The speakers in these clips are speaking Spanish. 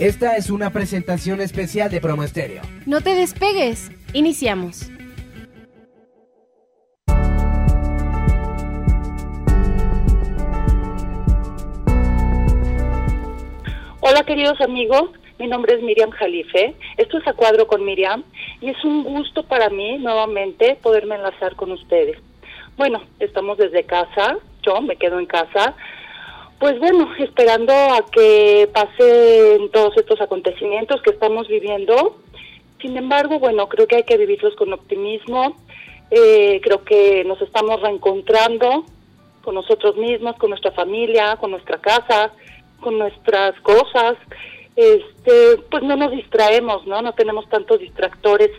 Esta es una presentación especial de Promo Estéreo. No te despegues. Iniciamos. Hola queridos amigos, mi nombre es Miriam Jalife, esto es A Cuadro con Miriam y es un gusto para mí nuevamente poderme enlazar con ustedes. Bueno, estamos desde casa, yo me quedo en casa, pues bueno, esperando a que pasen todos estos acontecimientos que estamos viviendo. Sin embargo, bueno, creo que hay que vivirlos con optimismo, eh, creo que nos estamos reencontrando con nosotros mismos, con nuestra familia, con nuestra casa, con nuestras cosas, este, pues no nos distraemos, ¿no? No tenemos tantos distractores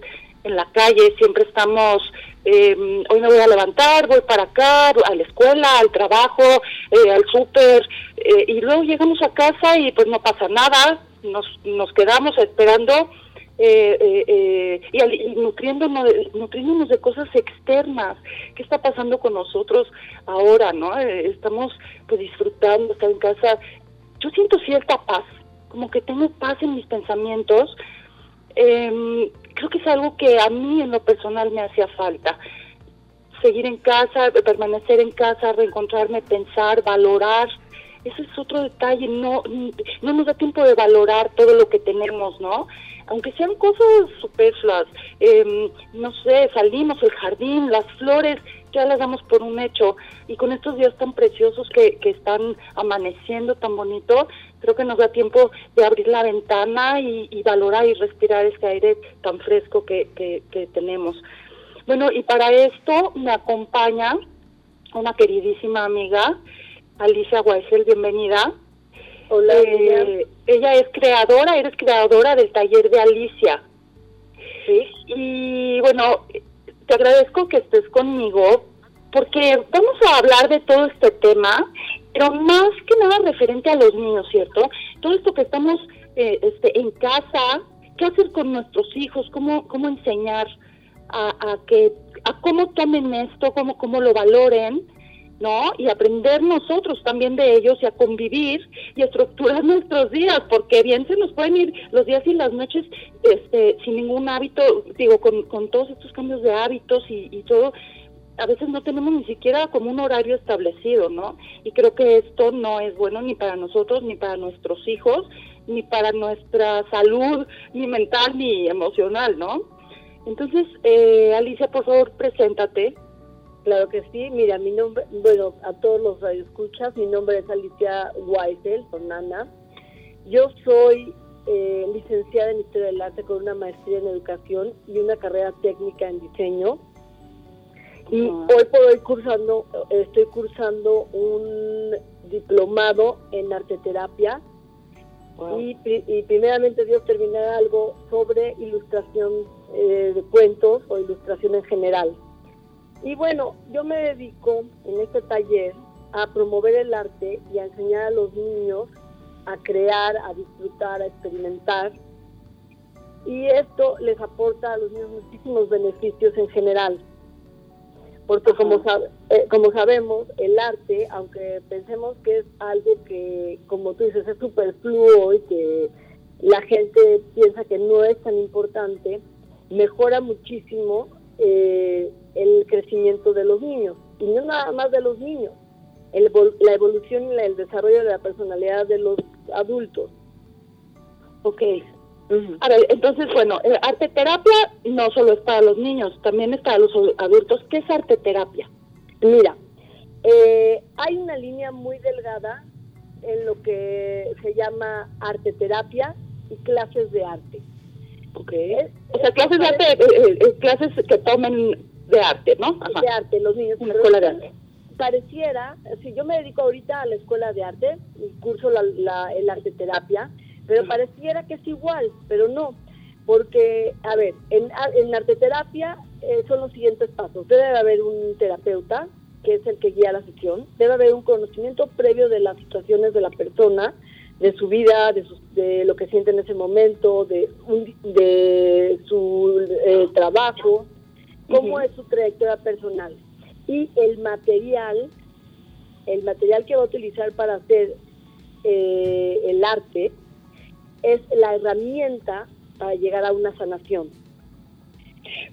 en la calle, siempre estamos, eh, hoy me voy a levantar, voy para acá, a la escuela, al trabajo, eh, al súper, eh, y luego llegamos a casa y pues no pasa nada, nos, nos quedamos esperando y, y nutriéndonos, nutriéndonos de cosas externas. ¿Qué está pasando con nosotros ahora, no? estamos pues disfrutando, estar en casa yo siento cierta paz, como que tengo paz en mis pensamientos. Eh, creo que es algo que a mí en lo personal me hacía falta. Seguir en casa, permanecer en casa, reencontrarme, pensar, valorar. Ese es otro detalle, no, no nos da tiempo de valorar todo lo que tenemos, ¿no? Aunque sean cosas superfluas, eh, no sé, salimos, el jardín, las flores, ya las damos por un hecho. Y con estos días tan preciosos que, que están amaneciendo tan bonito, creo que nos da tiempo de abrir la ventana y, valorar y respirar este aire tan fresco que, que, tenemos. Bueno, y para esto me acompaña una queridísima amiga, Alicia Guaisel, bienvenida. Hola. Eh, ella es creadora, eres creadora del taller de Alicia. Sí. Y bueno, te agradezco que estés conmigo porque vamos a hablar de todo este tema, pero más que nada referente a los niños, ¿cierto? Todo esto que estamos eh, este, en casa, qué hacer con nuestros hijos, cómo, cómo enseñar a, a que a cómo tomen esto, cómo, cómo lo valoren, ¿no? Y aprender nosotros también de ellos y a convivir y a estructurar nuestros días, porque bien se nos pueden ir los días y las noches este, sin ningún hábito, digo, con, con todos estos cambios de hábitos y, y todo, a veces no tenemos ni siquiera como un horario establecido, ¿no? Y creo que esto no es bueno ni para nosotros, ni para nuestros hijos, ni para nuestra salud, ni mental, ni emocional, ¿no? Entonces, eh, Alicia, por favor, preséntate. Claro que sí, mira, mi nombre, bueno, a todos los radioescuchas, mi nombre es Alicia Weisel, Nana. Yo soy eh, licenciada en Historia del Arte con una maestría en Educación y una carrera técnica en Diseño. Y hoy por hoy cursando, estoy cursando un diplomado en arteterapia y, y, primeramente Dios terminar algo sobre ilustración eh, de cuentos o ilustración en general. Y bueno, yo me dedico en este taller a promover el arte y a enseñar a los niños a crear, a disfrutar, a experimentar. Y esto les aporta a los niños muchísimos beneficios en general. Porque como, eh, como sabemos, el arte, aunque pensemos que es algo que, como tú dices, es superfluo y que la gente piensa que no es tan importante, mejora muchísimo eh, el crecimiento de los niños. Y no nada más de los niños, la evolución y el desarrollo de la personalidad de los adultos. Ok, a ver, entonces, bueno, eh, arte terapia no solo es para los niños, también es para los adultos. ¿Qué es arte terapia? Mira, eh, hay una línea muy delgada en lo que se llama arte terapia y clases de arte. Ok. o sea, clases de arte, eh, clases que tomen de arte, ¿no? De arte, los niños. Una escuela de arte. Pareciera, si yo me dedico ahorita a la escuela de arte y curso la, la, el arte terapia, pero pareciera que es igual, pero no, porque, a ver, en, en arteterapia eh, son los siguientes pasos. Debe haber un terapeuta, que es el que guía la sesión, debe haber un conocimiento previo de las situaciones de la persona, de su vida, de, de lo que siente en ese momento, de, de su eh, trabajo, cómo es su trayectoria personal. Y el material, el material que va a utilizar para hacer eh, el arte, es la herramienta para llegar a una sanación.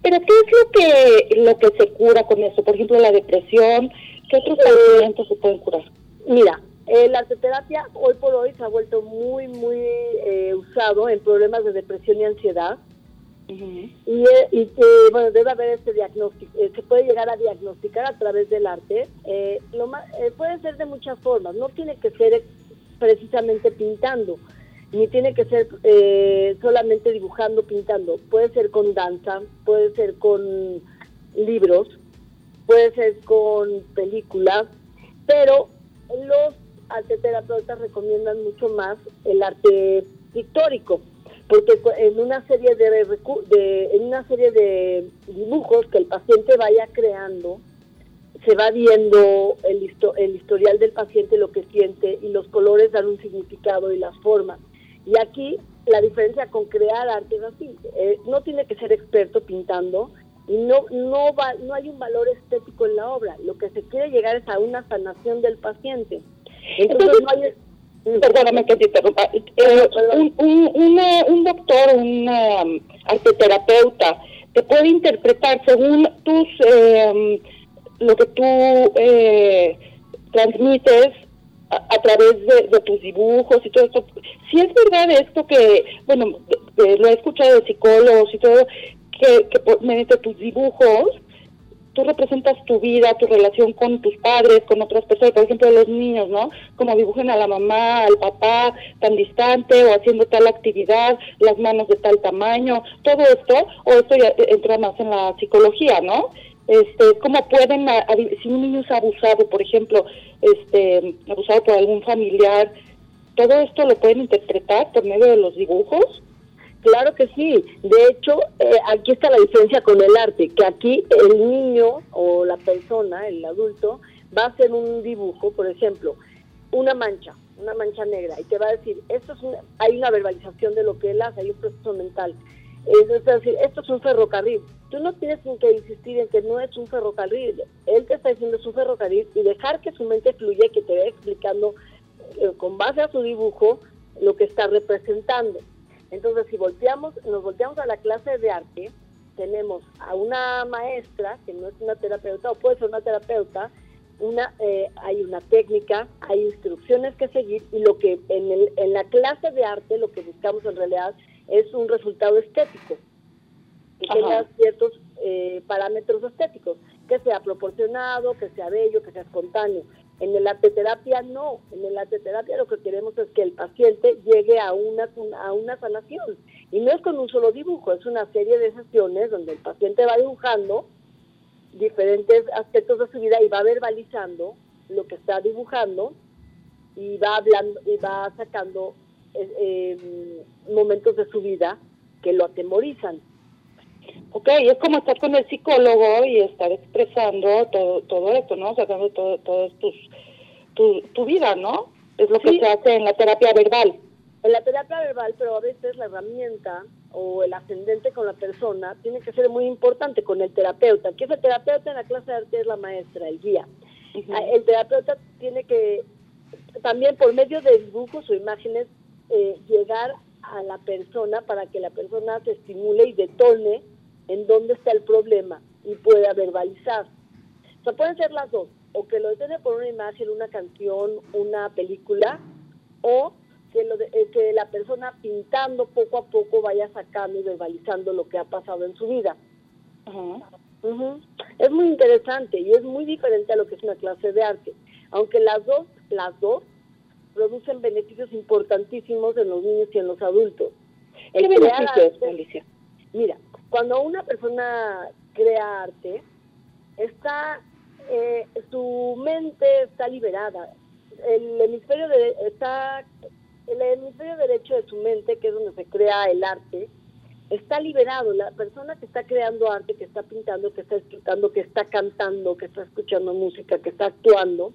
Pero ¿qué es lo que lo que se cura con eso? Por ejemplo, la depresión, ¿qué otros padecimientos se pueden curar? Mira, eh, la arteterapia hoy por hoy se ha vuelto muy, muy eh, usado en problemas de depresión y ansiedad. Y, eh, y eh, bueno, debe haber este diagnóstico, eh, se puede llegar a diagnosticar a través del arte. Eh, lo más, eh, puede ser de muchas formas, no tiene que ser precisamente pintando, ni tiene que ser eh, solamente dibujando, pintando. Puede ser con danza, puede ser con libros, puede ser con películas, pero los arteterapeutas recomiendan mucho más el arte pictórico porque en una serie de, de- en una serie de dibujos que el paciente vaya creando se va viendo el, el historial del paciente lo que siente y los colores dan un significado y las formas y aquí la diferencia con crear arte es así eh, no tiene que ser experto pintando y no no va no hay un valor estético en la obra. Lo que se quiere llegar es a una sanación del paciente. Entonces no hay Perdóname que te interrumpa. Eh, un, un, una- un doctor, un um, arteterapeuta, te puede interpretar según tus eh, lo que tú eh, transmites a, través de, tus dibujos y todo esto. Si es verdad esto que, bueno, lo he escuchado de psicólogos y todo, que, que mediante tus dibujos tú representas tu vida, tu relación con tus padres, con otras personas, por ejemplo, los niños, ¿no? Como dibujan a la mamá, al papá tan distante o haciendo tal actividad, las manos de tal tamaño, todo esto, o esto ya entra más en la psicología, ¿no? Este, cómo pueden, si un niño es abusado, por ejemplo, este, abusado por algún familiar, todo esto lo pueden interpretar por medio de los dibujos. Claro que sí. De hecho, eh, aquí está la diferencia con el arte, que aquí el niño o la persona, el adulto, va a hacer un dibujo, por ejemplo, una mancha, una mancha negra, y te va a decir, esto es una- hay una verbalización de lo que él hace, hay un proceso mental. Es decir, esto es un ferrocarril. Tú no tienes que insistir en que no es un ferrocarril. Él te está diciendo es un ferrocarril y dejar que su mente fluya que te vaya explicando eh, con base a su dibujo lo que está representando. Entonces, si volteamos, nos volteamos a la clase de arte, tenemos a una maestra, que no es una terapeuta, o puede ser una terapeuta, una, eh, hay una técnica, hay instrucciones que seguir, y lo que en, el, en la clase de arte lo que buscamos en realidad es un resultado estético, que Ajá. tenga ciertos eh, parámetros estéticos, que sea proporcionado, que sea bello, que sea espontáneo. En el arte terapia no, en el arte terapia lo que queremos es que el paciente llegue a una, a una sanación. Y no es con un solo dibujo, es una serie de sesiones donde el paciente va dibujando diferentes aspectos de su vida y va verbalizando lo que está dibujando y va hablando y va sacando eh, eh, momentos de su vida que lo atemorizan. Ok, es como estar con el psicólogo y estar expresando todo, todo esto, ¿no? Sacando todo, todo tus, tu, tu vida, ¿no? Es lo que se hace en la terapia verbal. En la terapia verbal, pero a veces la herramienta o el ascendente con la persona tiene que ser muy importante con el terapeuta. Que es el terapeuta en la clase de arte es la maestra, el guía. Ah, El terapeuta tiene que también por medio de dibujos o imágenes eh, llegar a la persona para que la persona se estimule y detone en dónde está el problema y pueda verbalizar. O sea, pueden ser las dos, o que lo detone por una imagen, una canción, una película, o que, lo de- eh, que la persona pintando poco a poco vaya sacando y verbalizando lo que ha pasado en su vida. Es muy interesante y es muy diferente a lo que es una clase de arte, aunque las dos, las dos producen beneficios importantísimos en los niños y en los adultos. ¿Qué El crear beneficios, Alicia? Mira, cuando una persona crea arte, está, eh, su mente está liberada. El hemisferio de, está, el hemisferio derecho de su mente, que es donde se crea el arte, está liberado. La persona que está creando arte, que está pintando, que está escribiendo, que está cantando, que está escuchando música, que está actuando,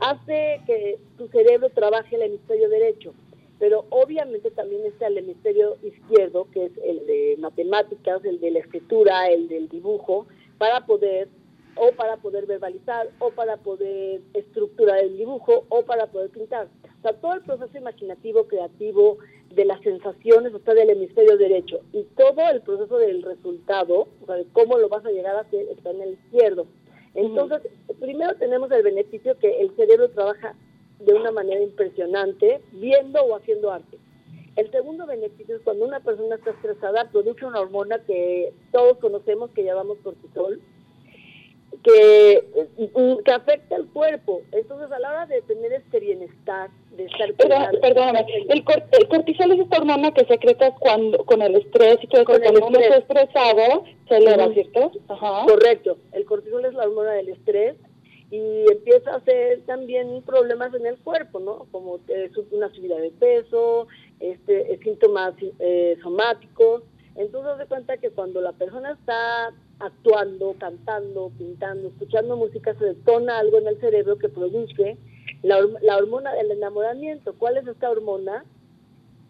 hace que tu cerebro trabaje el hemisferio derecho, pero obviamente también está el hemisferio izquierdo, que es el de matemáticas, el de la escritura, el del dibujo, para poder o para poder verbalizar, o para poder estructurar el dibujo, o para poder pintar. O sea, todo el proceso imaginativo, creativo, de las sensaciones está del hemisferio derecho y todo el proceso del resultado, o sea, de cómo lo vas a llegar a hacer, está en el izquierdo. Entonces, primero tenemos el beneficio que el cerebro trabaja de una manera impresionante viendo o haciendo arte. El segundo beneficio es cuando una persona está estresada, produce una hormona que todos conocemos que llamamos cortisol, que, que afecta al cuerpo. Entonces, a la hora de tener este bienestar, de estar... perdóname, el, cortisol es esta hormona que secretas cuando con el estrés y todo cuando estás estresado, se eleva, ¿cierto? Correcto. El cortisol es la hormona del estrés y empieza a hacer también problemas en el cuerpo, ¿no? Como una subida de peso, este, síntomas eh, somáticos. Entonces, se cuenta que cuando la persona está actuando, cantando, pintando, escuchando música, se detona algo en el cerebro que produce la, la hormona del enamoramiento. ¿Cuál es esta hormona?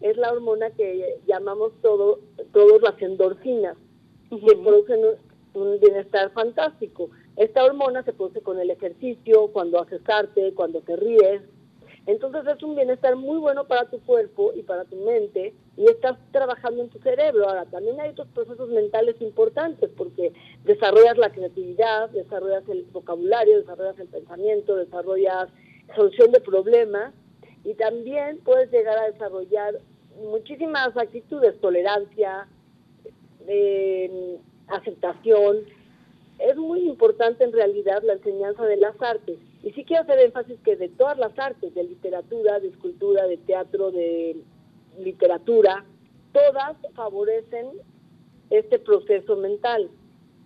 Es la hormona que llamamos todo, todos las endorfinas, que producen un bienestar fantástico. Esta hormona se produce con el ejercicio, cuando haces arte, cuando te ríes. Entonces es un bienestar muy bueno para tu cuerpo y para tu mente y estás trabajando en tu cerebro. Ahora, también hay otros procesos mentales importantes porque desarrollas la creatividad, desarrollas el vocabulario, desarrollas el pensamiento, desarrollas solución de problemas y también puedes llegar a desarrollar muchísimas actitudes, tolerancia, eh, aceptación, es muy importante en realidad la enseñanza de las artes. Y sí quiero hacer énfasis que de todas las artes, de literatura, de escultura, de teatro, de literatura, todas favorecen este proceso mental,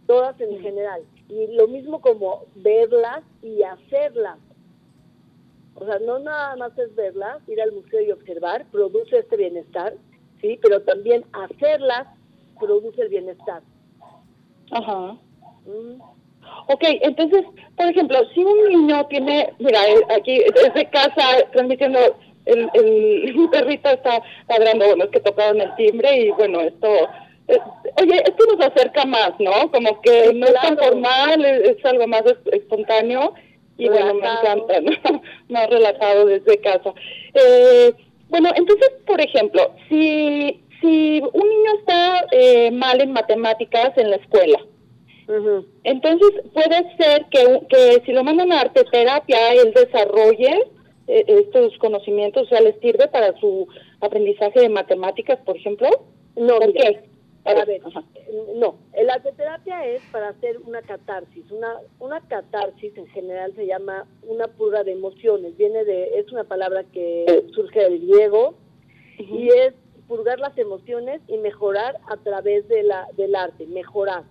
todas en general. Y lo mismo como verlas y hacerlas. O sea, no nada más es verlas, ir al museo y observar, produce este bienestar, sí, pero también hacerlas produce el bienestar. Ajá. Ok, entonces, por ejemplo, si un niño tiene, mira, aquí desde casa transmitiendo, el, el perrito está ladrando, bueno, es que tocaron el timbre y bueno, esto, eh, oye, esto nos acerca más, ¿no? Como que no es tan formal, es, algo más espontáneo y bueno, me encanta, ¿no? más relajado desde casa. Eh, bueno, entonces, por ejemplo, si, si un niño está eh, mal en matemáticas en la escuela, entonces puede ser que, que si lo mandan a arte terapia, él desarrolle eh, estos conocimientos, o sea, les sirve para su aprendizaje de matemáticas, por ejemplo. No, ¿Por qué? A ver, no, el terapia es para hacer una catarsis. Una, una catarsis en general se llama una purga de emociones. Viene de, es una palabra que surge del griego y es purgar las emociones y mejorar a través de la, del arte, mejorar.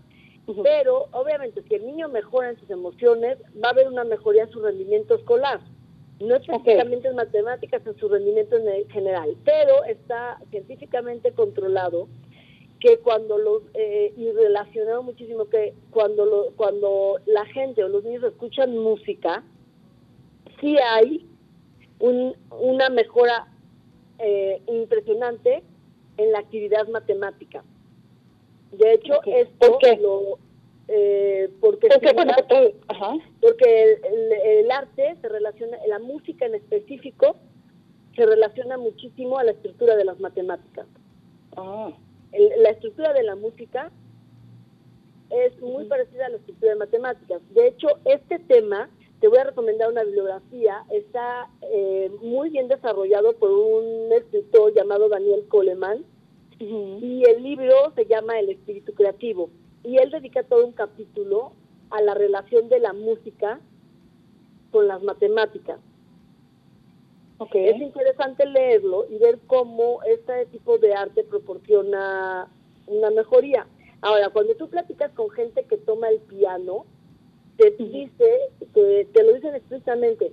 Pero obviamente si el niño mejora en sus emociones, va a haber una mejoría en su rendimiento escolar. No específicamente en matemáticas, en su rendimiento en general, pero está científicamente controlado que cuando los eh, y relacionado muchísimo que cuando lo, cuando la gente o los niños escuchan música sí hay un, una mejora eh, impresionante en la actividad matemática de hecho, esto lo, eh, porque, porque el, arte se relaciona, la música en específico se relaciona muchísimo a la estructura de las matemáticas. Ah. la estructura de la música es muy parecida a la estructura de matemáticas. De hecho, este tema, te voy a recomendar una bibliografía, está eh, muy bien desarrollado por un escritor llamado Daniel Coleman, y el libro se llama El espíritu creativo. Y él dedica todo un capítulo a la relación de la música con las matemáticas. Okay. Es interesante leerlo y ver cómo este tipo de arte proporciona una mejoría. Ahora, cuando tú platicas con gente que toma el piano, te dice, te, te lo dicen explícitamente,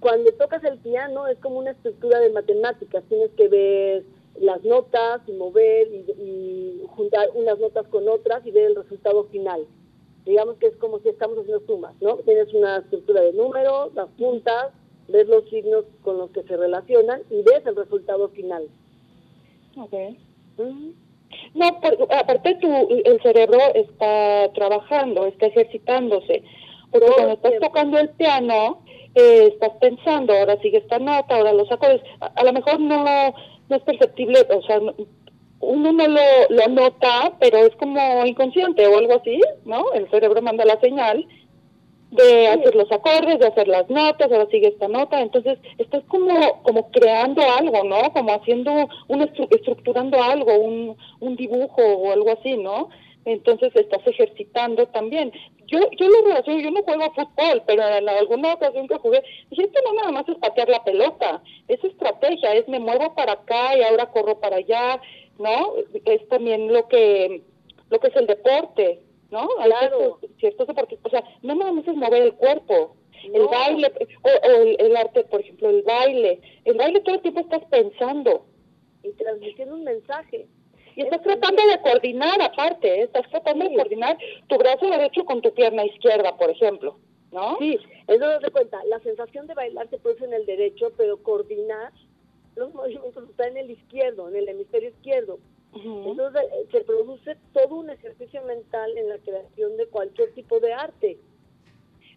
cuando tocas el piano es como una estructura de matemáticas, tienes que ver las notas y mover y, juntar unas notas con otras y ver el resultado final. Digamos que es como si estamos haciendo sumas, ¿no? Tienes una estructura de números, las puntas, ves los signos con los que se relacionan y ves el resultado final. Ok. No, aparte tu, el cerebro está trabajando, está ejercitándose. Porque cuando estás tocando el piano, eh, estás pensando, ahora sigue esta nota, ahora los acordes. A, a lo mejor no, no es perceptible, o sea, uno no lo, lo nota, pero es como inconsciente o algo así, ¿no? El cerebro manda la señal de hacer los acordes, de hacer las notas, ahora sigue esta nota, entonces estás como como creando algo, ¿no? Como haciendo, un estructurando algo, un, un dibujo o algo así, ¿no? Entonces estás ejercitando también. Yo yo lo relaciono, yo no juego fútbol, pero en alguna ocasión que jugué, dije, esto no nada más es patear la pelota, es estrategia, es me muevo para acá y ahora corro para allá, ¿no? Es también lo que lo que es el deporte, ¿no? Claro. Ciertos, deportes, o sea, no nada más es mover el cuerpo, el baile, o, el, el, arte, por ejemplo, el baile, el baile todo el tiempo estás pensando. Y transmitiendo un mensaje. Y estás tratando de coordinar aparte, ¿eh? estás tratando de coordinar tu brazo derecho con tu pierna izquierda, por ejemplo, ¿no? Sí, eso de cuenta, la sensación de bailar se produce en el derecho, pero coordinar los movimientos está en el izquierdo, en el hemisferio izquierdo. Entonces eh, se produce todo un ejercicio mental en la creación de cualquier tipo de arte.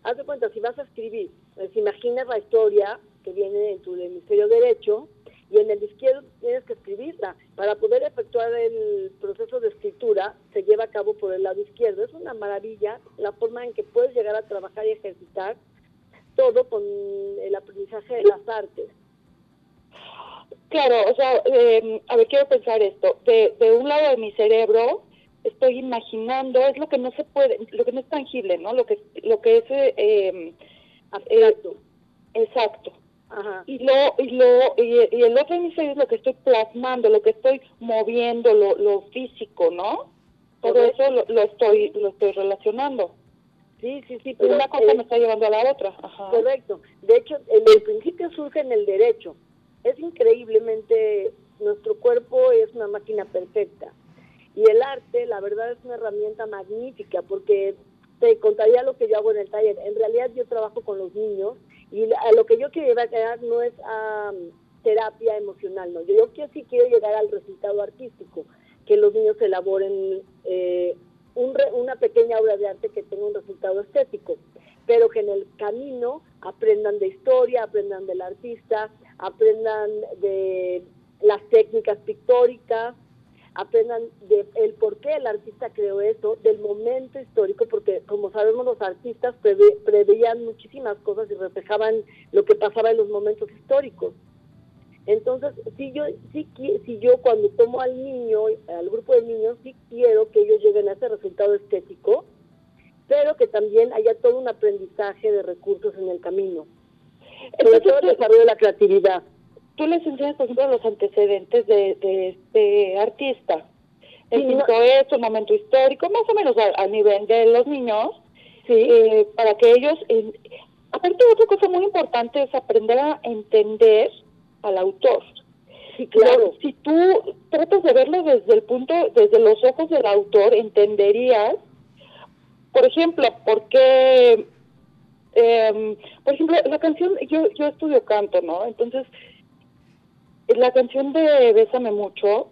Haz de cuenta, si vas a escribir, pues imaginas la historia que viene en tu hemisferio derecho y en el izquierdo tienes que escribirla. Para poder efectuar el proceso de escritura se lleva a cabo por el lado izquierdo. Es una maravilla la forma en que puedes llegar a trabajar y ejercitar todo con el aprendizaje de las artes. Claro, o sea, eh, a ver, quiero pensar esto. De, de un lado de mi cerebro estoy imaginando, es lo que no se puede, lo que no es tangible, ¿no? Lo que, lo que es... Eh, Abstracto. Eh, exacto. Ajá. Y, lo, y, lo, y, y el otro hemisferio es lo que estoy plasmando, lo que estoy moviendo, lo, lo físico, ¿no? Todo eso lo, lo estoy lo estoy relacionando. Sí, sí, sí. Pero Pero una cosa eh, me está llevando a la otra. Ajá. Correcto. De hecho, en el principio surge en el derecho. Es increíblemente, nuestro cuerpo es una máquina perfecta. Y el arte, la verdad, es una herramienta magnífica porque te contaría lo que yo hago en el taller. En realidad yo trabajo con los niños y a lo que yo quiero llegar a no es a um, terapia emocional, no. Yo, yo quiero, sí quiero llegar al resultado artístico, que los niños elaboren eh, un re- una pequeña obra de arte que tenga un resultado estético, pero que en el camino aprendan de historia, aprendan del artista, aprendan de las técnicas pictóricas, aprendan de el por qué el artista creó eso, del momento histórico, porque como sabemos los artistas preve- preveían muchísimas cosas y reflejaban lo que pasaba en los momentos históricos. Entonces, si yo, si, si yo cuando tomo al niño, al grupo de niños, sí quiero que ellos lleguen a ese resultado estético, pero que también haya todo un aprendizaje de recursos en el camino. Sobre todo el desarrollo de la creatividad. Tú les enseñas, por ejemplo, los antecedentes de, de este artista. El Sí, no- un momento histórico, más o menos a, a nivel de los niños, Sí, eh, para que ellos... eh, aparte, otra cosa muy importante es aprender a entender al autor. sí, claro. Si tú tratas de verlo desde el punto, desde los ojos del autor, entenderías, por ejemplo, por qué, em, por ejemplo, la canción, yo, yo estudio canto, ¿no? Entonces, la canción de Bésame mucho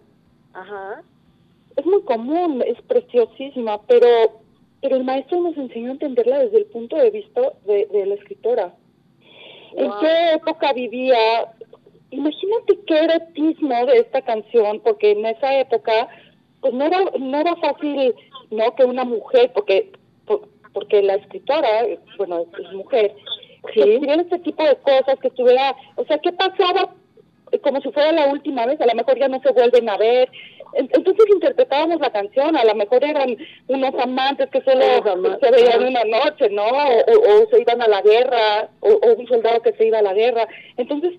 Ajá. es muy común, es preciosísima, pero, pero el maestro nos enseñó a entenderla desde el punto de vista de, de la escritora. ¿En qué época vivía? Imagínate qué erotismo de esta canción, porque en esa época, pues no era, no era fácil, ¿no? Que una mujer, porque, por- porque la escritora, bueno, es, mujer, que escribiera este tipo de cosas, que estuviera, o sea, ¿qué pasaba? Como si fuera la última vez, a lo mejor ya no se vuelven a ver. En- Entonces interpretábamos la canción, a lo mejor eran unos amantes que solo amantes, se veían una noche, ¿no? O, o- o se iban a la guerra, o, o un soldado que se iba a la guerra. Entonces,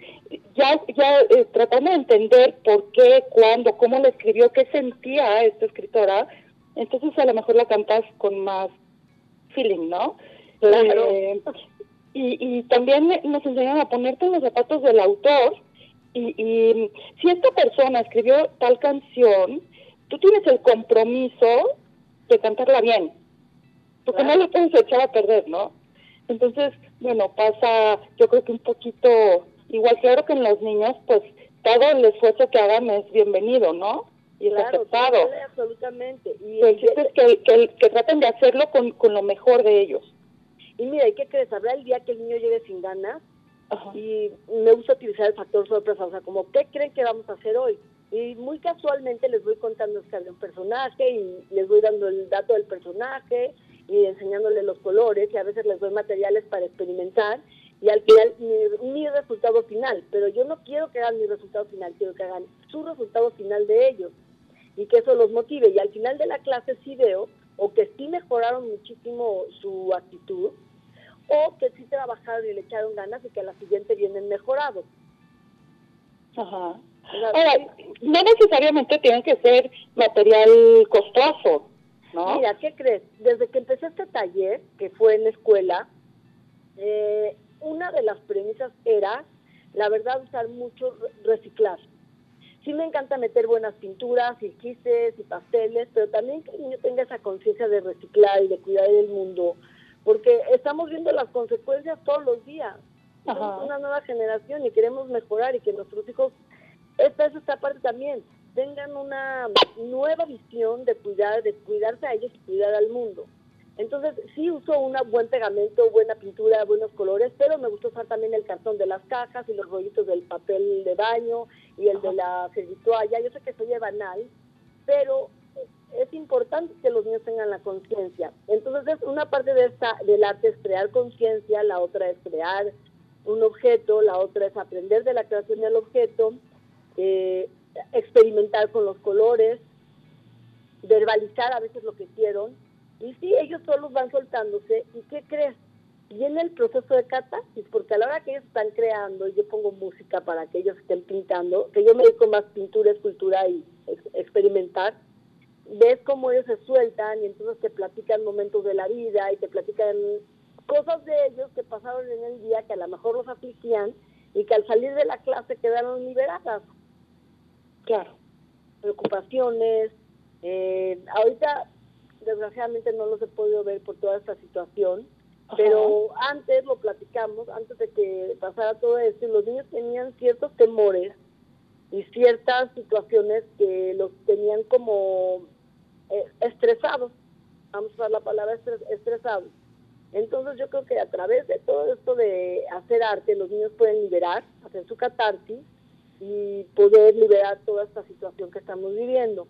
ya, ya eh, tratando de entender por qué, cuándo, cómo la escribió, qué sentía esta escritora, entonces a lo mejor la cantas con más feeling, ¿no? Claro. Eh, y, y también nos enseñan a ponerte en los zapatos del autor y, y si esta persona escribió tal canción, tú tienes el compromiso de cantarla bien, porque Claro. no lo puedes echar a perder, ¿no? Entonces, bueno, pasa, yo creo que un poquito, igual claro que en los niños, pues todo el esfuerzo que hagan es bienvenido, ¿no? Y es aceptado. absolutamente. Y el chiste es que, que, que traten de hacerlo con, con lo mejor de ellos. Y mira, ¿y qué crees? Habrá el día que el niño llegue sin ganas y me gusta utilizar el factor sorpresa, o sea, como, ¿qué creen que vamos a hacer hoy? Y muy casualmente les voy contando había un personaje y les voy dando el dato del personaje y enseñándole los colores y a veces les doy materiales para experimentar y al final mi, mi, resultado final, pero yo no quiero que hagan mi resultado final, quiero que hagan su resultado final de ellos y que eso los motive. Y al final de la clase sí veo o que sí mejoraron muchísimo su actitud o que sí trabajaron y le echaron ganas y que a la siguiente vienen mejorados. Ajá. Ahora, no necesariamente tienen que ser material costoso, ¿no? Mira, ¿qué crees? Desde que empecé este taller, que fue en la escuela, eh, una de las premisas era, la verdad, usar mucho reciclar. Sí me encanta meter buenas pinturas y quises y pasteles, pero también que el niño tenga esa conciencia de reciclar y de cuidar del mundo, porque estamos viendo las consecuencias todos los días. Somos una nueva generación y queremos mejorar y que nuestros hijos, esta es esta parte también, tengan una nueva visión de cuidar, de cuidarse a ellos y cuidar al mundo. Entonces, sí uso un buen pegamento, buena pintura, buenos colores, pero me gusta usar también el cartón de las cajas y los rollitos del papel de baño y el de la servitualla. Yo sé que soy banal, pero es importante que los niños tengan la conciencia. Entonces, una parte de esta, del arte es crear conciencia, la otra es crear un objeto, la otra es aprender de la creación del objeto, eh, experimentar con los colores, verbalizar a veces lo que hicieron y sí, ellos solos van soltándose. ¿Y qué crees? Viene el proceso de catarsis, porque a la hora que ellos están creando, yo pongo música para que ellos estén pintando, que yo me dedico más pintura, escultura y experimentar, ves cómo ellos se sueltan y entonces te platican momentos de la vida y te platican cosas de ellos que pasaron en el día que a lo mejor los afligían y que al salir de la clase quedaron liberadas. Claro. Preocupaciones. Eh, ahorita desgraciadamente no los he podido ver por toda esta situación, pero antes lo platicamos, antes de que pasara todo esto, y los niños tenían ciertos temores y ciertas situaciones que los tenían como eh, estresados, vamos a usar la palabra estresados. Entonces yo creo que a través de todo esto de hacer arte, los niños pueden liberar, hacer su catarsis y poder liberar toda esta situación que estamos viviendo.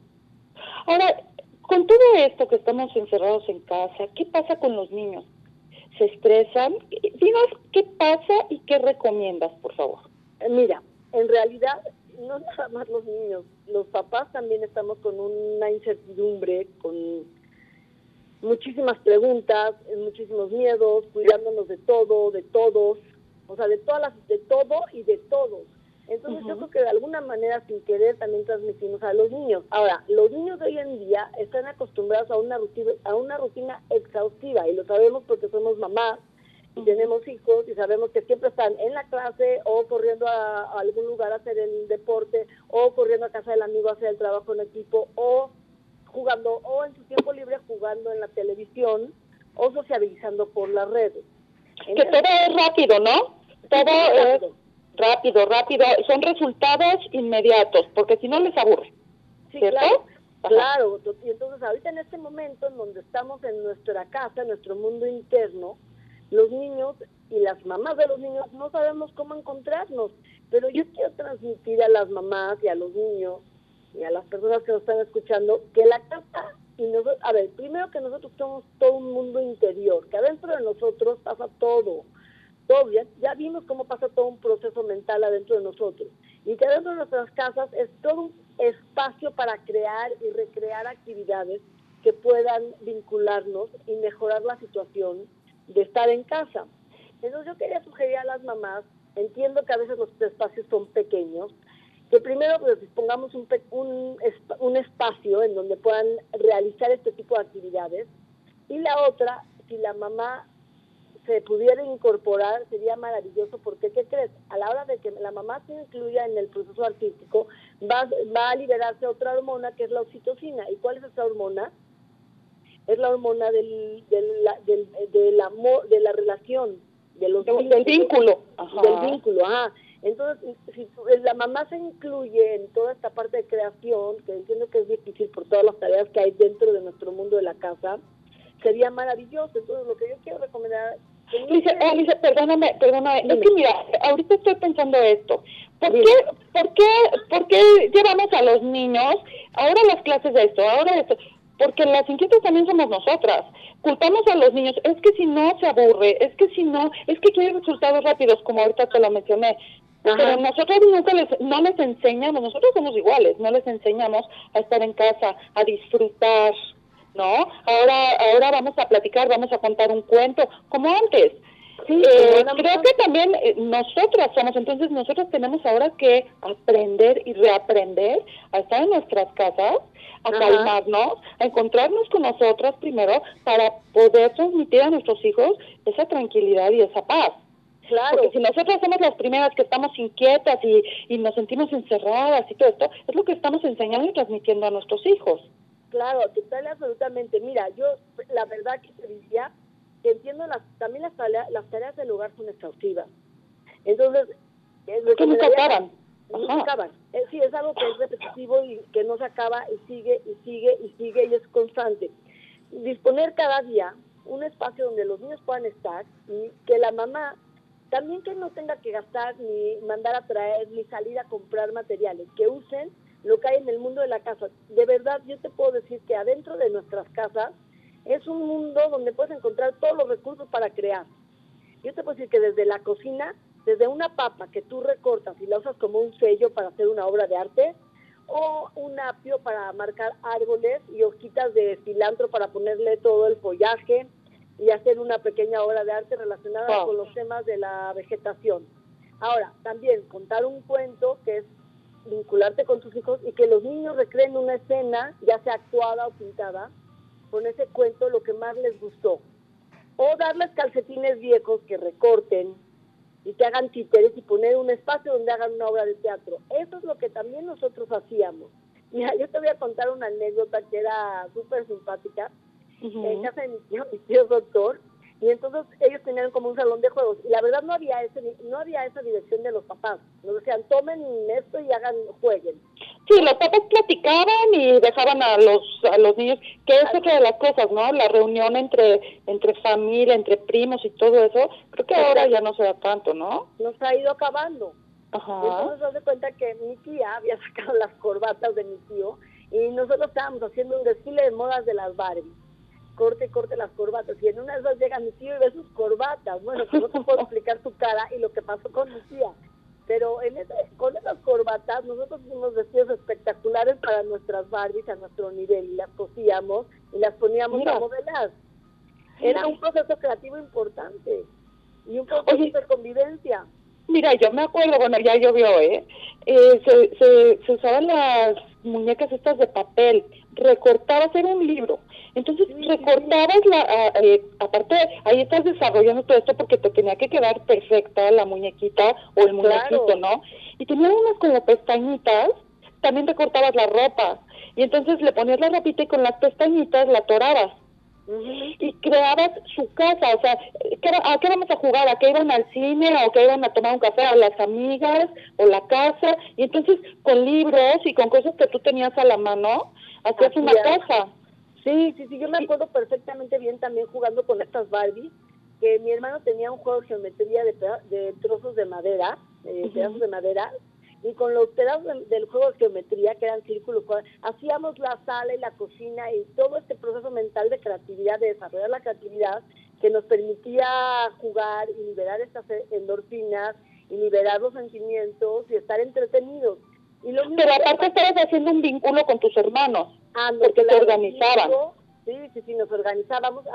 Ahora, con todo esto que estamos encerrados en casa, ¿qué pasa con los niños? ¿Se estresan? Dinos qué pasa y qué recomiendas, por favor. Eh, mira, en realidad no nada más los niños, los papás también estamos con una incertidumbre, con muchísimas preguntas, muchísimos miedos, cuidándonos de todo, de todos, o sea, de todas las, de todo y de todos. Entonces yo creo que de alguna manera sin querer también transmitimos a los niños. Ahora, los niños de hoy en día están acostumbrados a una rutina, a una rutina exhaustiva y lo sabemos porque somos mamás y tenemos hijos y sabemos que siempre están en la clase o corriendo a, algún lugar a hacer el deporte o corriendo a casa del amigo a hacer el trabajo en equipo o jugando o en su tiempo libre jugando en la televisión o sociabilizando por las redes. que todo es rápido, ¿no? Todo es rápido, rápido, son resultados inmediatos, porque si no les aburre. Sí, claro. Claro, y entonces ahorita en este momento en donde estamos en nuestra casa, en nuestro mundo interno, los niños y las mamás de los niños no sabemos cómo encontrarnos, pero yo quiero transmitir a las mamás y a los niños y a las personas que nos están escuchando que la casa y nosotros, a ver, primero que nosotros somos todo un mundo interior, que adentro de nosotros pasa todo, todo, ya, vimos cómo pasa todo un proceso mental adentro de nosotros. Y que adentro de nuestras casas es todo un espacio para crear y recrear actividades que puedan vincularnos y mejorar la situación de estar en casa. Entonces yo quería sugerir a las mamás, entiendo que a veces los espacios son pequeños, que primero pues, pongamos un, un, un espacio en donde puedan realizar este tipo de actividades y la otra, si la mamá se pudiera incorporar sería maravilloso porque ¿qué crees? A la hora de que la mamá se incluya en el proceso artístico va, va a liberarse otra hormona que es la oxitocina. ¿Y cuál es esa hormona? Es la hormona del, del, del, amor, de la relación, de los del, vínculo. Del vínculo, ajá. Entonces, si la mamá se incluye en toda esta parte de creación, que entiendo que es difícil por todas las tareas que hay dentro de nuestro mundo de la casa, sería maravilloso. Entonces, lo que yo quiero recomendar Alicia, Alicia, perdóname, perdóname. Es que mira, ahorita estoy pensando esto. ¿Por qué, por, qué, ¿Por qué llevamos a los niños ahora las clases de esto, ahora esto? Porque las inquietas también somos nosotras. Culpamos a los niños, es que si no se aburre, es que si no, es que quiere resultados rápidos, como ahorita te lo mencioné. Pero nosotros nunca les, no les enseñamos, nosotros somos iguales, no les enseñamos a estar en casa, a disfrutar, ¿no? Ahora, ahora vamos a platicar, vamos a contar un cuento, como antes. Sí, eh, creo que también eh, nosotras somos, entonces nosotros tenemos ahora que aprender y reaprender a estar en nuestras casas, a calmarnos, a encontrarnos con nosotras primero para poder transmitir a nuestros hijos esa tranquilidad y esa paz. Claro. Porque si nosotros somos las primeras que estamos inquietas y, y nos sentimos encerradas y todo esto, es lo que estamos enseñando y transmitiendo a nuestros hijos. Claro, total absolutamente. Mira, yo la verdad que te diría que entiendo las, también las tareas, las tareas del hogar son exhaustivas. Entonces, es que nunca acaban. Nunca acaban. Es, sí, es algo que es repetitivo y que no se acaba y sigue y sigue y sigue y es constante. Disponer cada día un espacio donde los niños puedan estar y que la mamá también que no tenga que gastar ni mandar a traer ni salir a comprar materiales, que usen lo que hay en el mundo de la casa. De verdad, yo te puedo decir que adentro de nuestras casas es un mundo donde puedes encontrar todos los recursos para crear. Yo te puedo decir que desde la cocina, desde una papa que tú recortas y la usas como un sello para hacer una obra de arte, o un apio para marcar árboles y hojitas de cilantro para ponerle todo el follaje y hacer una pequeña obra de arte relacionada con los temas de la vegetación. Ahora, también contar un cuento que es vincularte con tus hijos y que los niños recreen una escena, ya sea actuada o pintada, con ese cuento lo que más les gustó. O darles calcetines viejos que recorten y que hagan títeres y poner un espacio donde hagan una obra de teatro. Eso es lo que también nosotros hacíamos. Mira, yo te voy a contar una anécdota que era súper simpática. En casa de mi tío, mi tío doctor, y entonces ellos tenían como un salón de juegos. Y la verdad no había ese no había esa dirección de los papás. Nos decían tomen esto y hagan jueguen sí los papás platicaban y dejaban a los a los niños que es otra de las cosas no la reunión entre entre familia entre primos y todo eso creo que ahora ya no se da tanto no nos ha ido acabando. Ajá. entonces nos de cuenta que mi tía había sacado las corbatas de mi tío y nosotros estábamos haciendo un desfile de modas de las Barbie corte, corte las corbatas. Y en una de esas llega mi tío y ve sus corbatas. Bueno, pues no te puedo explicar su cara y lo que pasó con mi tía. Pero en ese, con esas corbatas nosotros hicimos vestidos espectaculares para nuestras Barbies a nuestro nivel y las cosíamos y las poníamos a modelar. Era un proceso creativo importante y un proceso de convivencia. Mira, yo me acuerdo, bueno, ya llovió, ¿eh? eh se, se, se usaban las muñecas estas de papel, recortabas, era un libro, entonces recortabas la, eh, aparte, ahí estás desarrollando todo esto porque te tenía que quedar perfecta la muñequita o el muñequito, ¿no? Y tenía unas como pestañitas, también recortabas la ropa, y entonces le ponías la ropita y con las pestañitas la atorabas. Y creabas su casa, o sea, ¿a qué vamos a jugar? ¿A qué iban al cine? ¿O qué iban a tomar un café? ¿A las amigas? ¿O la casa? Y entonces con libros y con cosas que tú tenías a la mano, hacías una casa. Sí, sí, sí, yo me acuerdo perfectamente bien también jugando con estas Barbies, que mi hermano tenía un juego de geometría de, de trozos de madera, de pedazos de madera, y con los pedazos del, juego de geometría, que eran círculos, hacíamos la sala y la cocina y todo este proceso mental de creatividad, de desarrollar la creatividad, que nos permitía jugar y liberar estas endorfinas y liberar los sentimientos y estar entretenidos. Pero aparte estabas haciendo un vínculo con tus hermanos, ah, porque te organizaban. Sí, sí, sí, nos organizábamos.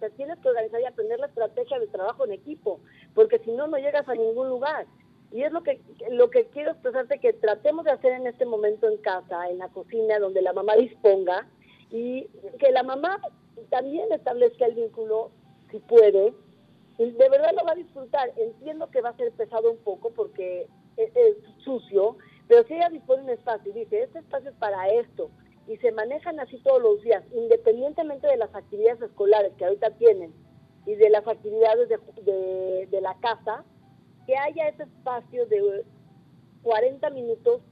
te tienes que organizar y aprender la estrategia de trabajo en equipo, porque si no, no llegas a ningún lugar. Y es lo que, lo que quiero expresarte que tratemos de hacer en este momento en casa, en la cocina, donde la mamá disponga, y que la mamá también establezca el vínculo, si puede, y de verdad lo va a disfrutar. Entiendo que va a ser pesado un poco porque es, es sucio, pero si ella dispone un espacio y dice, este espacio es para esto, y se manejan así todos los días, independientemente de las actividades escolares que ahorita tienen y de las actividades de, de, la casa, que haya ese espacio de 40 minutos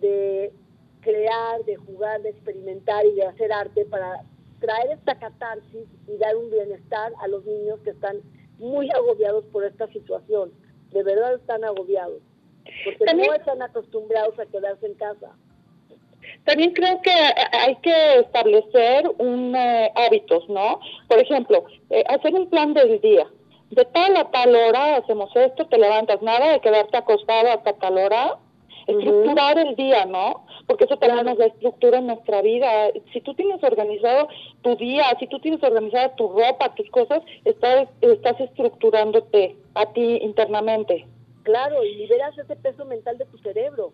de crear, de jugar, de experimentar y de hacer arte para traer esta catarsis y dar un bienestar a los niños que están muy agobiados por esta situación. De verdad están agobiados. Porque no están acostumbrados a quedarse en casa. También creo que hay que establecer un eh, hábitos, ¿no? Por ejemplo, eh, hacer un plan del día. De tal a tal hora hacemos esto, te levantas nada de quedarte acostado hasta tal hora. Estructurar el día, ¿no? Porque eso también nos da estructura en nuestra vida. Si tú tienes organizado tu día, si tú tienes organizada tu ropa, tus cosas, estás, estás estructurándote a ti internamente. Claro, y liberas ese peso mental de tu cerebro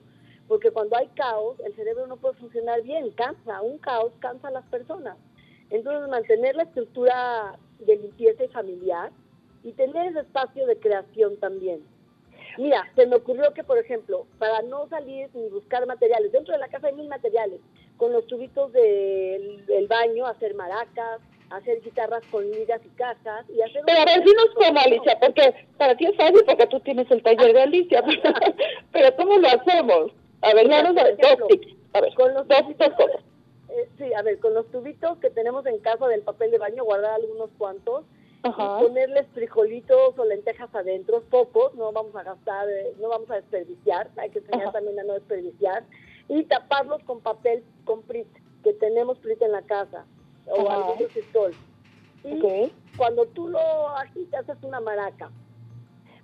porque cuando hay caos, el cerebro no puede funcionar bien, cansa, un caos cansa a las personas. Entonces, mantener la estructura de limpieza y familiar y tener ese espacio de creación también. Mira, se me ocurrió que, por ejemplo, para no salir ni buscar materiales, dentro de la casa hay mil materiales, con los tubitos del baño, hacer maracas, hacer guitarras con ligas y cajas y hacer... Pero a ver, dinos cómo, Alicia, porque para ti es fácil porque tú tienes el taller de Alicia, pero ¿cómo lo hacemos? A ver, ya A ver, con los tubitos, eh, sí, a ver, con los tubitos que tenemos en casa del papel de baño, guardar algunos cuantos, y ponerles frijolitos o lentejas adentro, pocos, no vamos a gastar, eh, no vamos a desperdiciar, hay que enseñar también a no desperdiciar, y taparlos con papel, con prit, que tenemos prit en la casa, o algún resistor. Y cuando tú lo agitas, es una maraca.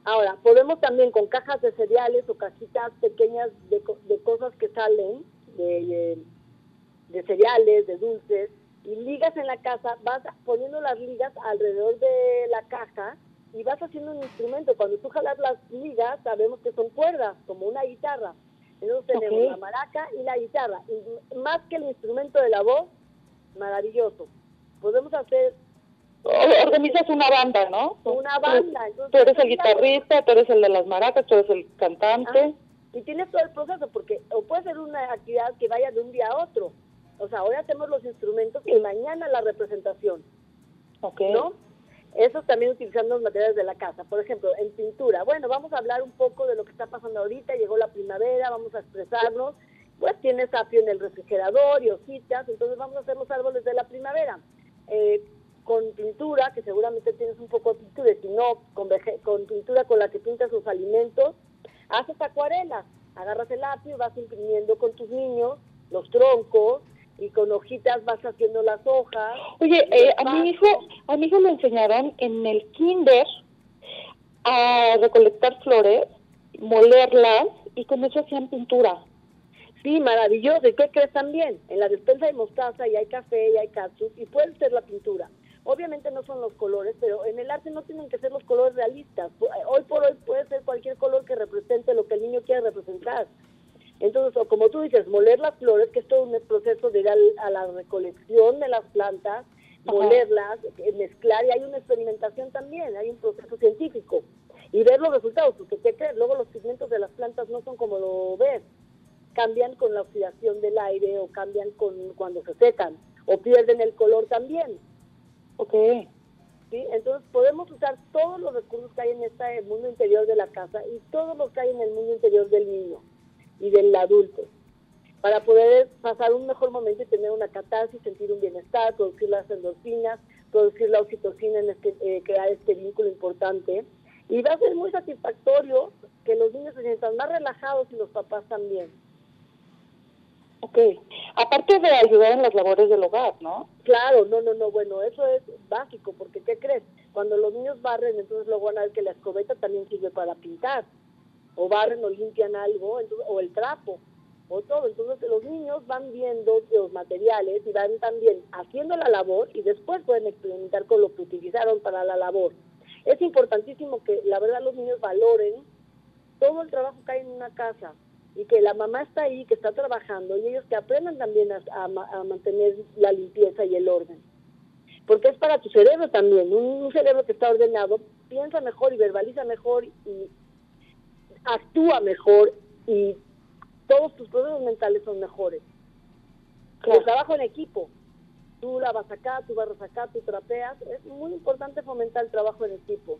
Ahora, podemos también con cajas de cereales o cajitas pequeñas de, cosas que salen, de, cereales, de dulces, y ligas en la casa, vas poniendo las ligas alrededor de la caja y vas haciendo un instrumento. Cuando tú jalas las ligas, sabemos que son cuerdas, como una guitarra. Entonces tenemos la maraca y la guitarra. Y más que el instrumento de la voz, maravilloso. Podemos hacer organizas una banda, ¿no? Una banda. tú eres el guitarrista, tú eres el de las maracas, tú eres el cantante. y tienes todo el proceso, porque o puede ser una actividad que vaya de un día a otro. O sea, hoy hacemos los instrumentos y mañana la representación. Ok. ¿No? Eso también utilizando los materiales de la casa. Por ejemplo, en pintura. Bueno, vamos a hablar un poco de lo que está pasando ahorita. Llegó la primavera, vamos a expresarnos. Pues tienes apio en el refrigerador y hojitas, entonces vamos a hacer los árboles de la primavera. Eh, con pintura, que seguramente tienes un poco de pintura, si no, con, con pintura con la que pintas los alimentos, haces acuarelas, agarras el lápiz, vas imprimiendo con tus niños los troncos y con hojitas vas haciendo las hojas. Oye, eh, a mi hijo, a mi hijo le enseñaron en el kinder a recolectar flores, molerlas y con eso hacían pintura. Sí, maravilloso. ¿Y qué crees también? En la despensa hay mostaza y hay café y hay cactus y puede ser la pintura. Obviamente no son los colores, pero en el arte no tienen que ser los colores realistas. Hoy por hoy puede ser cualquier color que represente lo que el niño quiera representar. Entonces, o como tú dices, moler las flores, que es todo un proceso de ir a la recolección de las plantas, molerlas, eh, mezclar, y hay una experimentación también, hay un proceso científico. Y ver los resultados, porque ¿qué crees? Luego los pigmentos de las plantas no son como lo ves. Cambian con la oxidación del aire o cambian con cuando se secan, o pierden el color también. Ok. ¿Sí? Entonces podemos usar todos los recursos que hay en este mundo interior de la casa y todos los que hay en el mundo interior del niño y del adulto para poder pasar un mejor momento y tener una catarsis, sentir un bienestar, producir las endorfinas, producir la oxitocina, en este, eh, crear este vínculo importante. Y va a ser muy satisfactorio que los niños se sientan más relajados y los papás también. Ok. Aparte de ayudar en las labores del hogar, ¿no? Claro, no, no, no. Bueno, eso es básico, porque ¿qué crees? Cuando los niños barren, entonces luego van a ver que la escobeta también sirve para pintar. O barren o limpian algo, o el trapo, o todo. Entonces los niños van viendo los materiales y van también haciendo la labor y después pueden experimentar con lo que utilizaron para la labor. Es importantísimo que la verdad los niños valoren todo el trabajo que hay en una casa y que la mamá está ahí, que está trabajando y ellos que aprendan también a, mantener la limpieza y el orden. Porque es para tu cerebro también, un, cerebro que está ordenado piensa mejor y verbaliza mejor y actúa mejor y todos tus procesos mentales son mejores. El trabajo en equipo, tú la vas acá, tú barras acá, tú trapeas, es muy importante fomentar el trabajo en equipo.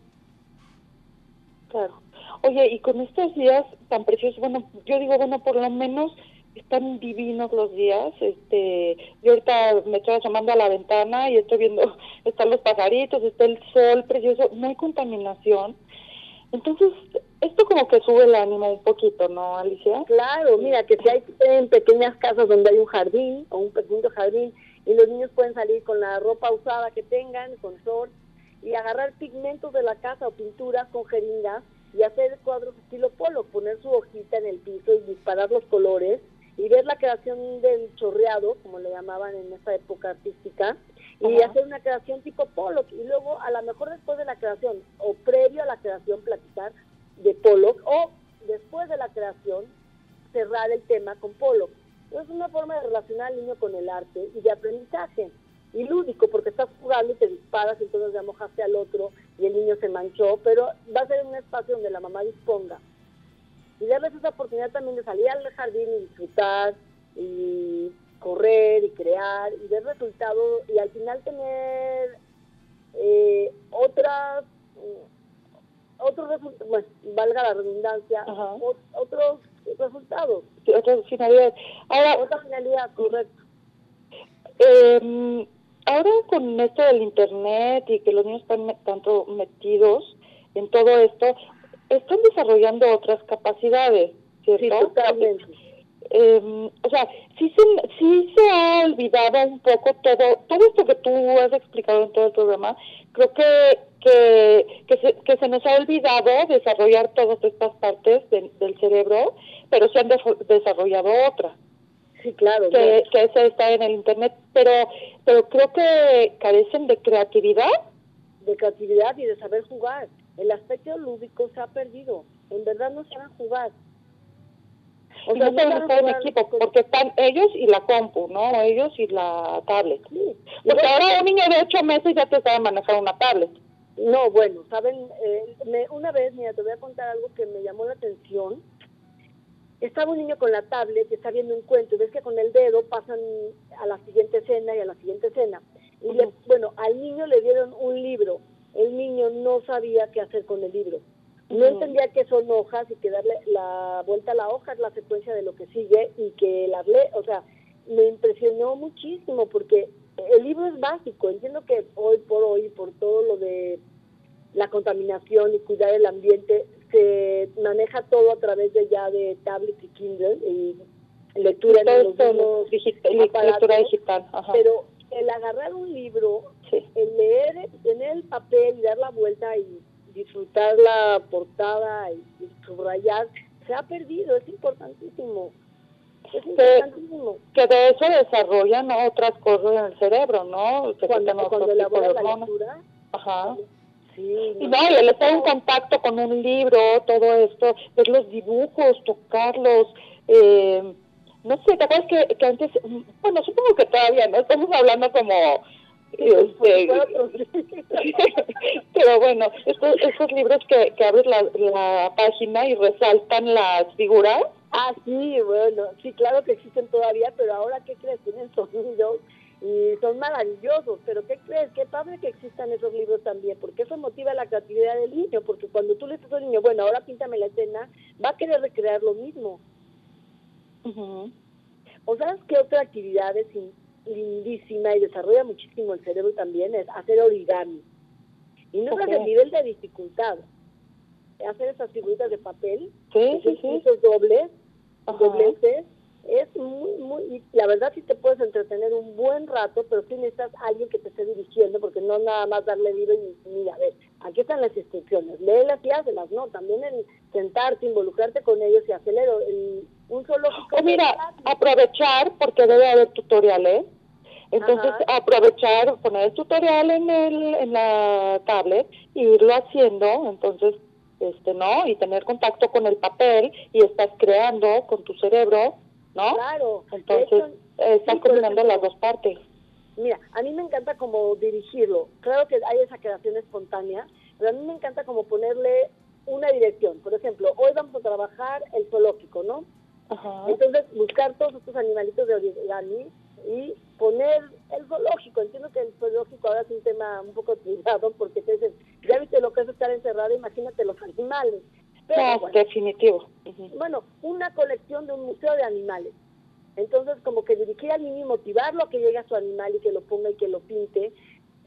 Claro. Oye, y con estos días tan preciosos, bueno, yo digo, bueno, por lo menos están divinos los días. Este, yo ahorita me estoy asomando a la ventana y estoy viendo, están los pajaritos, está el sol precioso, no hay contaminación. Entonces, esto como que sube el ánimo un poquito, ¿no, Alicia? Claro, mira, que si hay en pequeñas casas donde hay un jardín o un pequeño jardín y los niños pueden salir con la ropa usada que tengan, con sol, y agarrar pigmentos de la casa o pinturas con jeringas y hacer cuadros estilo polo, poner su hojita en el piso y disparar los colores y ver la creación del chorreado, como le llamaban en esa época artística, y hacer una creación tipo polo. Y luego a lo mejor después de la creación o previo a la creación platicar de polo o después de la creación cerrar el tema con polo. Es una forma de relacionar al niño con el arte y de aprendizaje y lúdico porque estás jugando y te disparas y entonces ya mojaste al otro y el niño se manchó, pero va a ser un espacio donde la mamá disponga y darles esa oportunidad también de salir al jardín y disfrutar y correr y crear y ver resultados y al final tener eh, otras otros resultados, bueno, valga la redundancia, otros resultados. otras finalidades. Ahora, otra finalidad, correcto. Eh, ahora con esto del internet y que los niños están tanto metidos en todo esto, están desarrollando otras capacidades, ¿cierto? totalmente. Eh, o sea, sí se, sí se ha olvidado un poco todo, todo esto que tú has explicado en todo el programa, creo que que, que, se, que se nos ha olvidado desarrollar todas estas partes del cerebro, pero se han desarrollado otras. Sí, claro. Que, que eso está en el Internet, pero, pero creo que carecen de creatividad. De creatividad y de saber jugar. El aspecto lúdico se ha perdido. En verdad no saben jugar. O sea, no saben estar en equipo, porque están ellos y la compu, ¿no? Ellos y la tablet. Sí. Porque ahora un niño de ocho meses ya te sabe manejar una tablet. No, bueno, saben, eh, me, una vez, mira, te voy a contar algo que me llamó la atención estaba un niño con la tablet y está viendo un cuento y ves que con el dedo pasan a la siguiente escena y a la siguiente escena. Y bueno, al niño le dieron un libro. El niño no sabía qué hacer con el libro. No entendía que son hojas y que darle la vuelta a la hoja es la secuencia de lo que sigue y que las lee. O sea, me impresionó muchísimo porque el libro es básico. Entiendo que hoy por hoy, por todo lo de la contaminación y cuidar el ambiente, se maneja todo a través de ya de tablet y Kindle y lectura en los, digital, lectura digital. Pero el agarrar un libro, el leer, tener el papel y dar la vuelta y disfrutar la portada y, subrayar, se ha perdido, es importantísimo. Es importantísimo. Que, de eso desarrollan otras cosas en el cerebro, ¿no? cuando, cuando elabora la lectura, Ajá y no, el estar en contacto con un libro, todo esto, ver los dibujos, tocarlos, eh, no sé, ¿te acuerdas que, que antes, bueno, supongo que todavía, ¿no? Estamos hablando como este, pero bueno, estos, estos libros que, que abres la, la página y resaltan las figuras. Ah, sí, bueno, sí, claro que existen todavía, pero ahora, ¿qué crees? Tienen sonidos y son maravillosos, pero ¿qué crees? Qué padre que existan esos libros también, porque eso motiva la creatividad del niño, porque cuando tú le dices al niño, bueno, ahora píntame la escena, va a querer recrear lo mismo. ¿O sabes qué otra actividad es lindísima y desarrolla muchísimo el cerebro también? Es hacer origami. Y no es el nivel de dificultad. Hacer esas figuritas de papel, sí, sí, sí. esos dobles, dobleces, es muy, muy, la verdad sí te puedes entretener un buen rato, pero sí necesitas alguien que te esté dirigiendo, porque no nada más darle libro y mira, a ver, aquí están las instrucciones, léelas y hácelas, no, también el sentarte, involucrarte con ellos y hacerle el, un solo... O mira, aprovechar, porque debe haber tutoriales, entonces aprovechar, poner el tutorial en, el, en la tablet y irlo haciendo, entonces este no y tener contacto con el papel y estás creando con tu cerebro ¿no? Claro. Entonces, están combinando las dos partes. Mira, a mí me encanta como dirigirlo. Claro que hay esa creación espontánea, pero a mí me encanta como ponerle una dirección. Por ejemplo, hoy vamos a trabajar el zoológico, ¿no? Ajá. Entonces, buscar todos estos animalitos de origami y poner el zoológico. Entiendo que el zoológico ahora es un tema un poco privado porque te dicen, ya viste lo que es estar encerrado, imagínate los animales definitivo. Bueno, una colección de un museo de animales. Entonces, como que dirigir al niño y motivarlo a que llegue a su animal y que lo ponga y que lo pinte,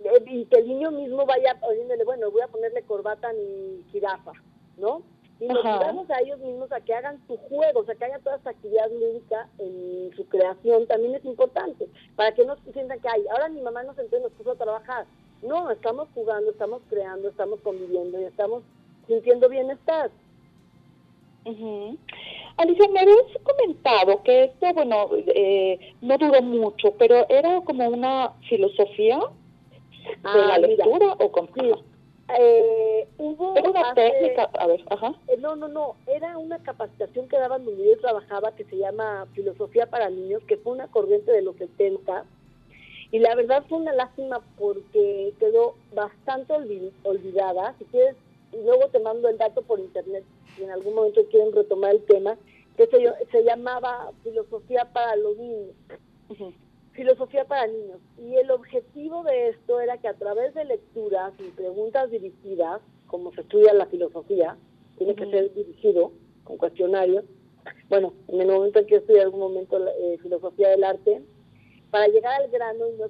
eh, y que el niño mismo vaya oyéndole, bueno, voy a ponerle corbata a mi jirafa, ¿no? Y motivamos a ellos mismos a que hagan su juego, o sea, que haya toda esta actividad lúdica en su creación, también es importante, para que no sientan que, hay, ahora mi mamá nos sentó y nos puso a trabajar. No, estamos jugando, estamos creando, estamos conviviendo y estamos sintiendo bienestar. Alicia, me habías comentado que esto, bueno, eh, no duró mucho, pero era como una filosofía de la ah, lectura o con... Eh, hubo una técnica, a ver, ajá. Eh, no, no, no, era una capacitación que daban donde yo trabajaba que se llama Filosofía para Niños, que fue una corriente de los 70 y la verdad fue una lástima porque quedó bastante olvidada. Si quieres, luego te mando el dato por internet si en algún momento quieren retomar el tema, que se, se llamaba Filosofía para los Niños. Filosofía para niños. Y el objetivo de esto era que a través de lecturas y preguntas dirigidas, como se estudia la filosofía, tiene que ser dirigido con cuestionario. Bueno, en el momento en que estudié algún momento eh, filosofía del arte, para llegar al grano y no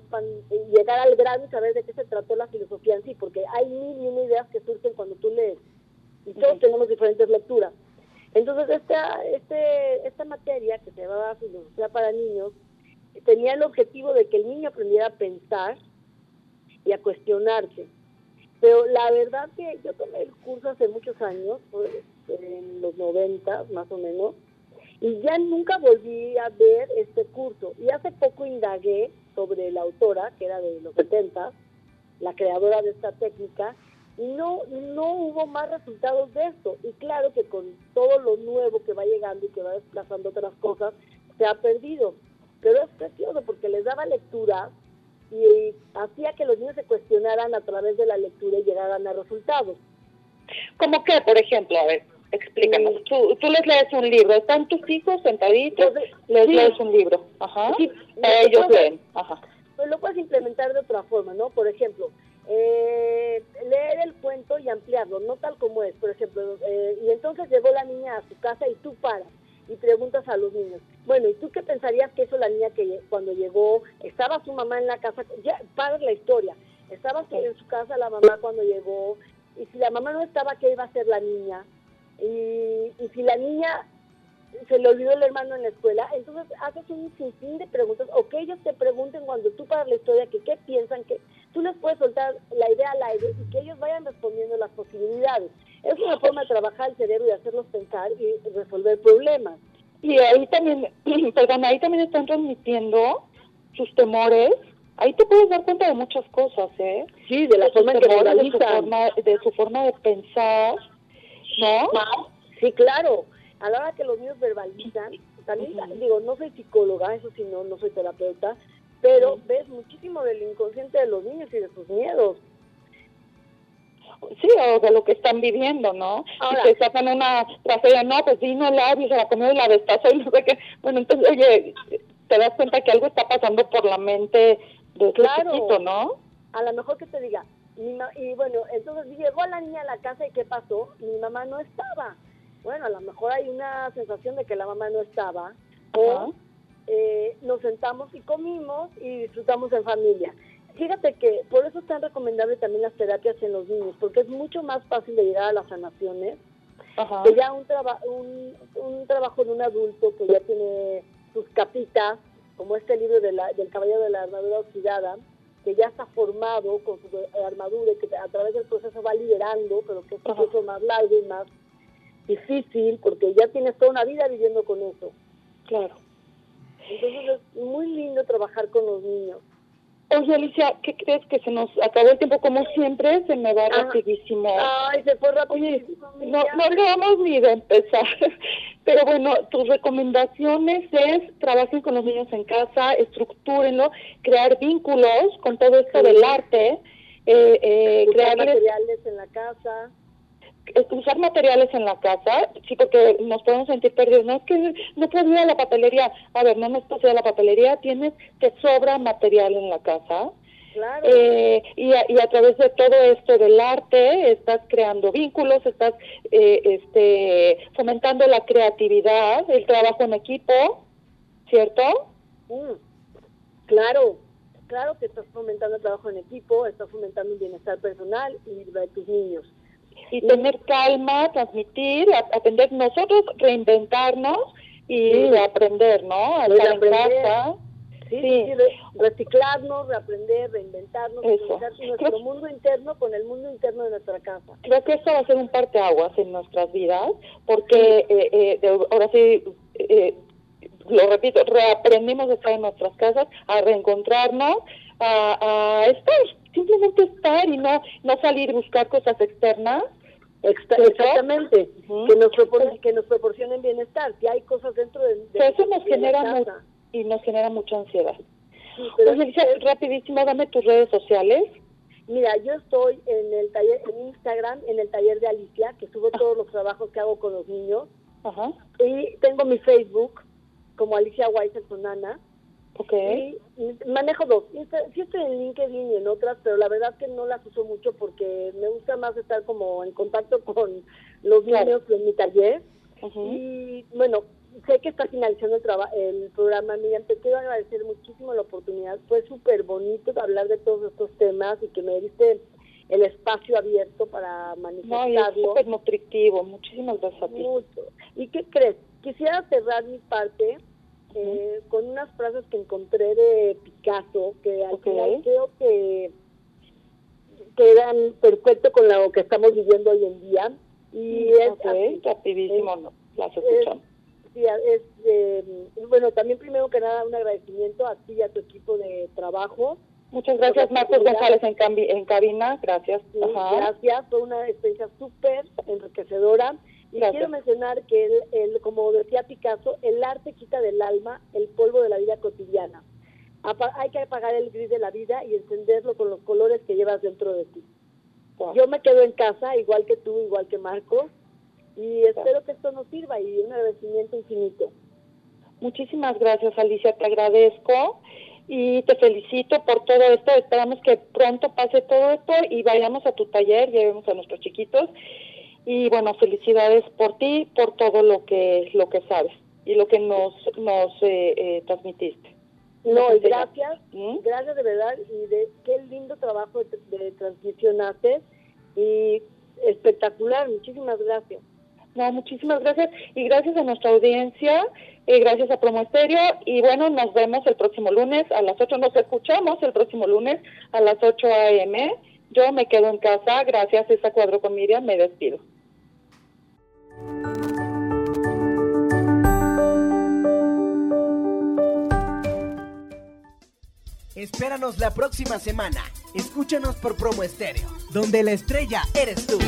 llegar al grano y saber de qué se trató la filosofía en sí, porque hay mil y una ideas que surgen cuando tú lees y todos tenemos diferentes lecturas. Entonces esta este esta materia que se llamaba filosofía para niños tenía el objetivo de que el niño aprendiera a pensar y a cuestionarse. Pero la verdad que yo tomé el curso hace muchos años, pues, en los 90 más o menos, y ya nunca volví a ver este curso. Y hace poco indagué sobre la autora, que era de los 70, la creadora de esta técnica, y no, no hubo más resultados de esto. Y claro que con todo lo nuevo que va llegando y que va desplazando otras cosas, se ha perdido. Pero es precioso porque les daba lectura y hacía que los niños se cuestionaran a través de la lectura y llegaran a resultados. ¿Cómo qué, por ejemplo? A ver, explícanos. Tú, tú les lees un libro, ¿están tus hijos sentaditos? les lees un libro. Ajá. ellos leen. Ajá. Pues lo puedes implementar de otra forma, ¿no? Por ejemplo, eh, leer el cuento y ampliarlo, no tal como es, por ejemplo. Eh, y entonces llegó la niña a su casa y tú paras y preguntas a los niños, bueno, ¿y tú qué pensarías que eso la niña que cuando llegó, estaba su mamá en la casa, ya paras la historia, estaba en su casa la mamá cuando llegó, y si la mamá no estaba, ¿qué iba a hacer la niña? Y, y si la niña se le olvidó el hermano en la escuela, entonces haces un sinfín de preguntas, o que ellos te pregunten cuando tú paras la historia, que qué piensan, que tú les puedes soltar la idea al aire y que ellos vayan respondiendo las posibilidades. Es una forma de trabajar el cerebro y hacerlos pensar y resolver problemas. Y ahí también, perdón, ahí también están transmitiendo sus temores. Ahí te puedes dar cuenta de muchas cosas, ¿eh? Sí, de la forma que de su forma, de su forma de pensar, ¿no? Sí, claro. A la hora que los niños verbalizan, también digo, no soy psicóloga, eso sí, no, no soy terapeuta, pero ves muchísimo del inconsciente de los niños y de sus miedos sí, o de lo que están viviendo, ¿no? Ahora, y te sacan una tragedia, no, pues vino el labio, se la comió la destazó y no sé qué. Bueno, entonces, oye, te das cuenta que algo está pasando por la mente de claro, ¿no? A lo mejor que te diga, y bueno, entonces llegó la niña a la casa y ¿qué pasó? Mi mamá no estaba. Bueno, a lo mejor hay una sensación de que la mamá no estaba. O eh, nos sentamos y comimos y disfrutamos en familia. Fíjate que por eso es tan recomendable también las terapias en los niños, porque es mucho más fácil de llegar a las sanaciones que ya un, un, un, trabajo de un adulto que ya tiene sus capitas, como este libro de del Caballero de la Armadura Oxidada, que ya está formado con su armadura y que a través del proceso va liberando, pero que es un proceso más largo y más difícil, porque ya tienes toda una vida viviendo con eso. Claro. Entonces es muy lindo trabajar con los niños. Oye, Alicia, ¿qué crees que se nos acabó el tiempo? Como siempre, se me va rapidísimo. Ay, se fue rapidísimo. no, no acabamos ni de empezar. Pero bueno, tus recomendaciones es trabajen con los niños en casa, estructúrenlo, crear vínculos con todo esto del arte, eh, eh, crear materiales en la casa usar materiales en la casa, sí, porque nos podemos sentir perdidos. No es que no puedo ir a la papelería. A ver, no necesitas ir a la papelería, tienes que sobra material en la casa. Claro. Eh, y, a, y a través de todo esto del arte estás creando vínculos, estás eh, este, fomentando la creatividad, el trabajo en equipo, ¿cierto? Mm, claro, claro que estás fomentando el trabajo en equipo, estás fomentando un bienestar personal y de tus niños. Y tener calma, transmitir, aprender nosotros, reinventarnos y aprender, ¿no? A estar en casa. Sí, sí. reciclarnos, reaprender, reinventarnos, nuestro mundo interno con el mundo interno de nuestra casa. Creo que esto va a ser un parteaguas en nuestras vidas, porque eh, eh, ahora sí, eh, lo repito, reaprendimos a estar en nuestras casas, a reencontrarnos, a, estar, simplemente estar y no, no salir y buscar cosas externas. Exactamente, que, nos que nos proporcionen bienestar, que hay cosas dentro de... eso nos genera y nos genera mucha ansiedad. rapidísimo, dame tus redes sociales. Mira, yo estoy en el taller, en Instagram, en el taller de Alicia, que subo ah. todos los trabajos que hago con los niños. Ajá. Y tengo mi Facebook, como Alicia Weiser Sonana. Okay. Y, manejo dos. Sí estoy en LinkedIn y en otras, pero la verdad que no las uso mucho porque me gusta más estar como en contacto con los niños en mi taller. Y bueno, sé que está finalizando el, el programa, Miriam, te quiero agradecer muchísimo la oportunidad. Fue súper bonito hablar de todos estos temas y que me diste el espacio abierto para manifestarlo. No, súper nutritivo. Muchísimas gracias a ti. Mucho. ¿Y qué crees? Quisiera cerrar mi parte eh, con unas frases que encontré de Picasso, que al final creo que quedan perfecto con lo que estamos viviendo hoy en día. Y es rapidísimo, no, las escuchamos. Sí, es, eh, bueno, también primero que nada un agradecimiento a ti y a tu equipo de trabajo. Muchas gracias, Marcos González en, en cabina. Gracias. gracias, fue una experiencia súper enriquecedora. Y quiero mencionar que, el, como decía Picasso, el arte quita del alma el polvo de la vida cotidiana. hay que apagar el gris de la vida y encenderlo con los colores que llevas dentro de ti. Yo me quedo en casa, igual que tú, igual que Marcos, y espero que esto nos sirva y un agradecimiento infinito. Muchísimas gracias, Alicia, te agradezco y te felicito por todo esto. Esperamos que pronto pase todo esto y vayamos a tu taller, llevemos a nuestros chiquitos y bueno, felicidades por ti, por todo lo que lo que sabes y lo que nos nos eh, eh, transmitiste. No, gracias, ¿Mm? gracias de verdad y de qué lindo trabajo de, transmisión haces y espectacular, muchísimas gracias. No, muchísimas gracias y gracias a nuestra audiencia, y gracias a Promo y bueno, nos vemos el próximo lunes a las 8, nos escuchamos el próximo lunes a las 8 a.m. Yo me quedo en casa, gracias a esta cuadro con Miriam, me despido. Espéranos la próxima semana. Escúchanos por Promo Estéreo, donde la estrella eres tú.